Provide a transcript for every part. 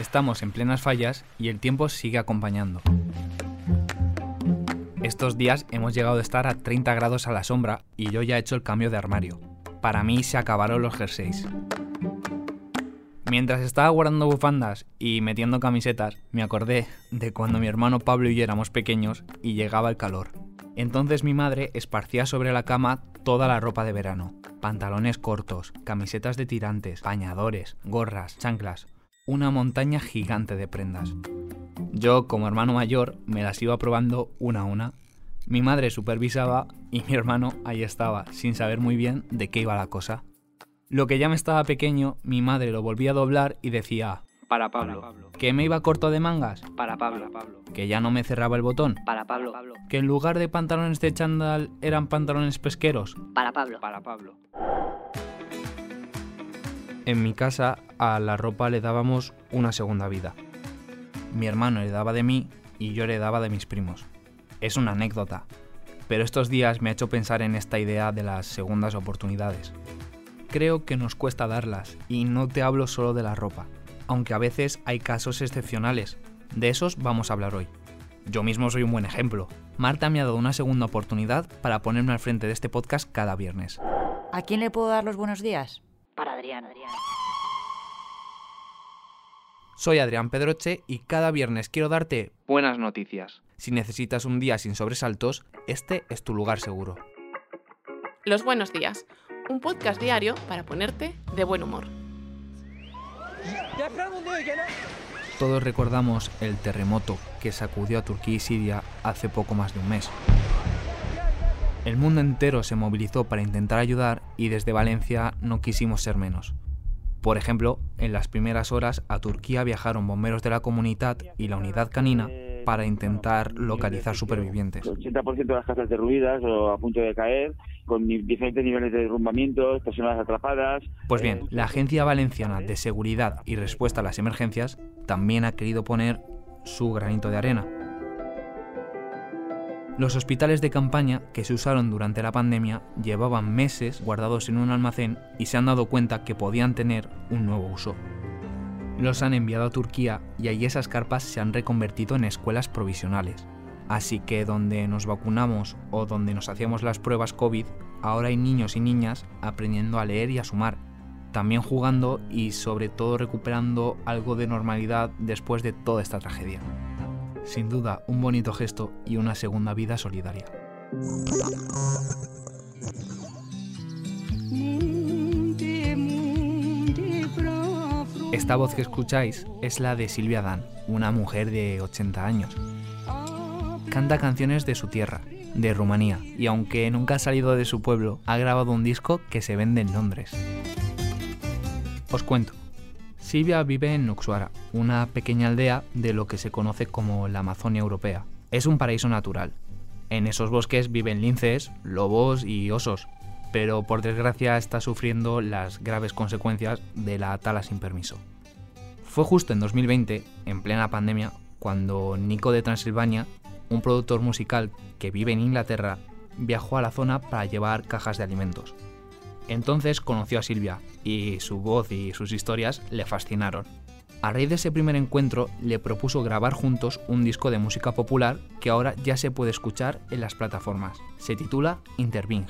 Estamos en plenas fallas y el tiempo sigue acompañando. Estos días hemos llegado a estar a 30 grados a la sombra y yo ya he hecho el cambio de armario. Para mí se acabaron los jerseys. Mientras estaba guardando bufandas y metiendo camisetas, me acordé de cuando mi hermano Pablo y yo éramos pequeños y llegaba el calor. Entonces mi madre esparcía sobre la cama toda la ropa de verano. Pantalones cortos, camisetas de tirantes, bañadores, gorras, chanclas. Una montaña gigante de prendas. Yo, como hermano mayor, me las iba probando una a una. Mi madre supervisaba y mi hermano ahí estaba, sin saber muy bien de qué iba la cosa. Lo que ya me estaba pequeño, mi madre lo volvía a doblar y decía, Para Pablo. que me iba corto de mangas, Para Pablo. que ya no me cerraba el botón, Para Pablo. que en lugar de pantalones de chándal eran pantalones pesqueros. Para Pablo. Para Pablo. En mi casa a la ropa le dábamos una segunda vida. Mi hermano heredaba de mí y yo heredaba de mis primos. Es una anécdota, pero estos días me ha hecho pensar en esta idea de las segundas oportunidades. Creo que nos cuesta darlas y no te hablo solo de la ropa, aunque a veces hay casos excepcionales. De esos vamos a hablar hoy. Yo mismo soy un buen ejemplo. Marta me ha dado una segunda oportunidad para ponerme al frente de este podcast cada viernes. ¿A quién le puedo dar los buenos días? Para Adrián. Soy Adrián Pedroche y cada viernes quiero darte buenas noticias. Si necesitas un día sin sobresaltos, este es tu lugar seguro. Los buenos días, un podcast diario para ponerte de buen humor. Todos recordamos el terremoto que sacudió a Turquía y Siria hace poco más de un mes. El mundo entero se movilizó para intentar ayudar y desde Valencia no quisimos ser menos. Por ejemplo, en las primeras horas a Turquía viajaron bomberos de la comunidad y la unidad canina para intentar localizar supervivientes. El 80% de las casas derruidas o a punto de caer, con diferentes niveles de derrumbamientos, personas atrapadas. Pues bien, la Agencia Valenciana de Seguridad y Respuesta a las Emergencias también ha querido poner su granito de arena. Los hospitales de campaña que se usaron durante la pandemia llevaban meses guardados en un almacén y se han dado cuenta que podían tener un nuevo uso. Los han enviado a Turquía y allí esas carpas se han reconvertido en escuelas provisionales. Así que donde nos vacunamos o donde nos hacíamos las pruebas COVID, ahora hay niños y niñas aprendiendo a leer y a sumar, también jugando y sobre todo recuperando algo de normalidad después de toda esta tragedia. Sin duda, un bonito gesto y una segunda vida solidaria. Esta voz que escucháis es la de Silvia Dan, una mujer de 80 años. Canta canciones de su tierra, de Rumanía, y aunque nunca ha salido de su pueblo, ha grabado un disco que se vende en Londres. Os cuento. Silvia vive en Nuxuara, una pequeña aldea de lo que se conoce como la Amazonia europea. Es un paraíso natural. En esos bosques viven linces, lobos y osos, pero por desgracia está sufriendo las graves consecuencias de la tala sin permiso. Fue justo en 2020, en plena pandemia, cuando Nico de Transilvania, un productor musical que vive en Inglaterra, viajó a la zona para llevar cajas de alimentos. Entonces conoció a Silvia y su voz y sus historias le fascinaron. A raíz de ese primer encuentro le propuso grabar juntos un disco de música popular que ahora ya se puede escuchar en las plataformas. Se titula Interving.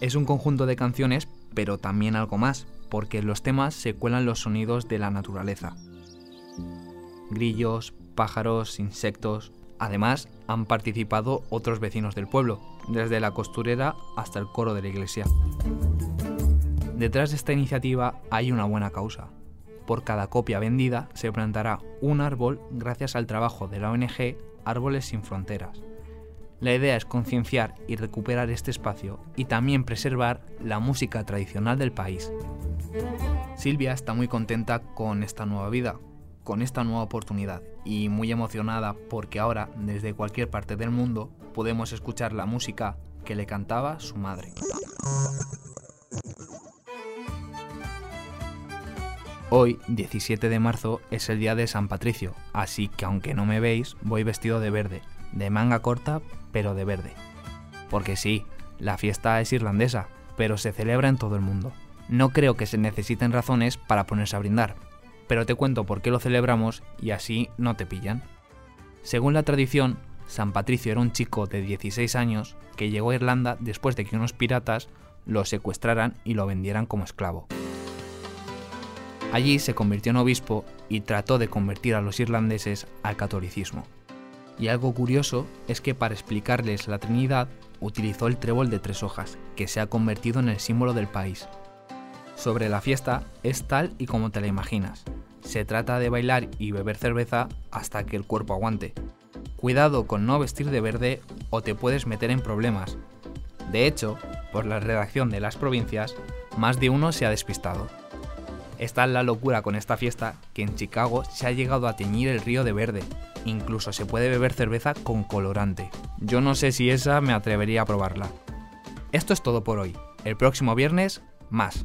Es un conjunto de canciones, pero también algo más, porque en los temas se cuelan los sonidos de la naturaleza. Grillos, pájaros, insectos. Además, han participado otros vecinos del pueblo, desde la costurera hasta el coro de la iglesia. Detrás de esta iniciativa hay una buena causa. Por cada copia vendida se plantará un árbol gracias al trabajo de la ONG Árboles sin Fronteras. La idea es concienciar y recuperar este espacio y también preservar la música tradicional del país. Silvia está muy contenta con esta nueva vida, con esta nueva oportunidad y muy emocionada porque ahora desde cualquier parte del mundo podemos escuchar la música que le cantaba su madre. Hoy, 17 de marzo, es el día de San Patricio, así que aunque no me veis, voy vestido de verde, de manga corta, pero de verde. Porque sí, la fiesta es irlandesa, pero se celebra en todo el mundo. No creo que se necesiten razones para ponerse a brindar, pero te cuento por qué lo celebramos y así no te pillan. Según la tradición, San Patricio era un chico de 16 años que llegó a Irlanda después de que unos piratas lo secuestraran y lo vendieran como esclavo. Allí se convirtió en obispo y trató de convertir a los irlandeses al catolicismo. Y algo curioso es que para explicarles la Trinidad utilizó el trébol de tres hojas, que se ha convertido en el símbolo del país. Sobre la fiesta es tal y como te la imaginas. Se trata de bailar y beber cerveza hasta que el cuerpo aguante. Cuidado con no vestir de verde o te puedes meter en problemas. De hecho, por la redacción de las provincias, más de uno se ha despistado. Está la locura con esta fiesta que en Chicago se ha llegado a teñir el río de verde. Incluso se puede beber cerveza con colorante. Yo no sé si esa me atrevería a probarla. Esto es todo por hoy. El próximo viernes, más.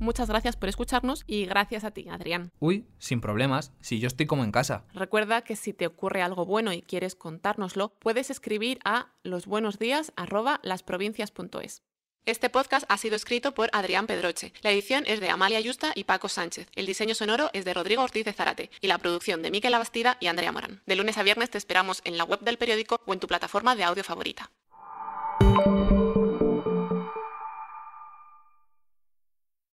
Muchas gracias por escucharnos y gracias a ti, Adrián. Uy, sin problemas, si yo estoy como en casa. Recuerda que si te ocurre algo bueno y quieres contárnoslo, puedes escribir a losbuenosdías@lasprovincias.es. Este podcast ha sido escrito por Adrián Pedroche. La edición es de Amalia Yusta y Paco Sánchez. El diseño sonoro es de Rodrigo Ortiz de Zarate y la producción de Miquel Abastida y Andrea Morán. De lunes a viernes te esperamos en la web del periódico o en tu plataforma de audio favorita.